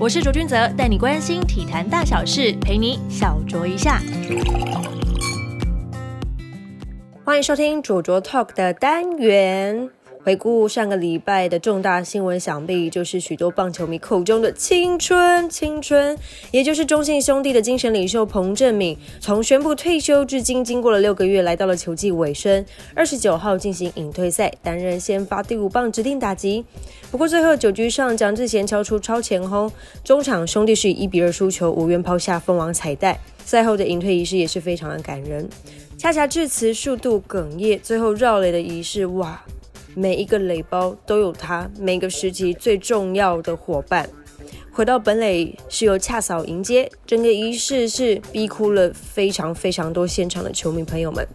我是卓君泽，带你关心体坛大小事，陪你小酌一下。欢迎收听卓卓 Talk 的单元。回顾上个礼拜的重大新闻，想必就是许多棒球迷口中的青春。青春，也就是中信兄弟的精神领袖彭振敏，从宣布退休至今，经过了六个月，来到了球季尾声。二十九号进行引退赛，担任先发第五棒指定打击。不过最后九局上，蒋志贤敲出超前轰，中场兄弟是以一比二输球，无缘抛下封王彩带。赛后的引退仪式也是非常的感人，恰恰致辞数度哽咽，最后绕垒的仪式，哇！每一个垒包都有他每个时期最重要的伙伴。回到本垒是由恰嫂迎接，整个仪式是逼哭了非常非常多现场的球迷朋友们。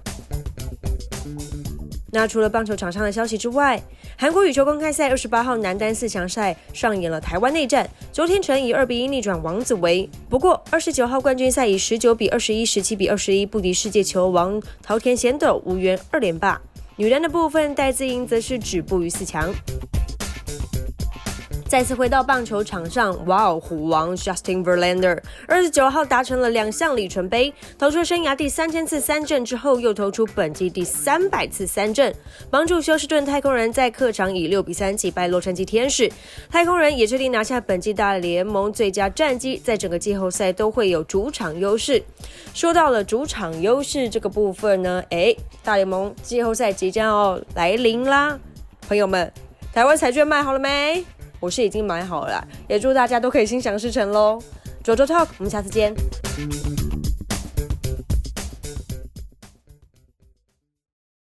那除了棒球场上的消息之外，韩国羽球公开赛二十八号男单四强赛上演了台湾内战，周天成以二比一逆转王子维。不过二十九号冠军赛以十九比二十一、十七比二十一不敌世界球王桃田贤斗，无缘二连霸。女单的部分，戴资颖则是止步于四强。再次回到棒球场上，哇哦，虎王 Justin Verlander 二十九号达成了两项里程碑，投出生涯第三千次三振之后，又投出本季第三百次三振，帮助休斯顿太空人在客场以六比三击败洛杉矶天使，太空人也确定拿下本季大联盟最佳战绩，在整个季后赛都会有主场优势。说到了主场优势这个部分呢，诶，大联盟季后赛即将要来临啦，朋友们，台湾彩券卖好了没？我是已经买好了，也祝大家都可以心想事成喽。卓卓 talk，我们下次见。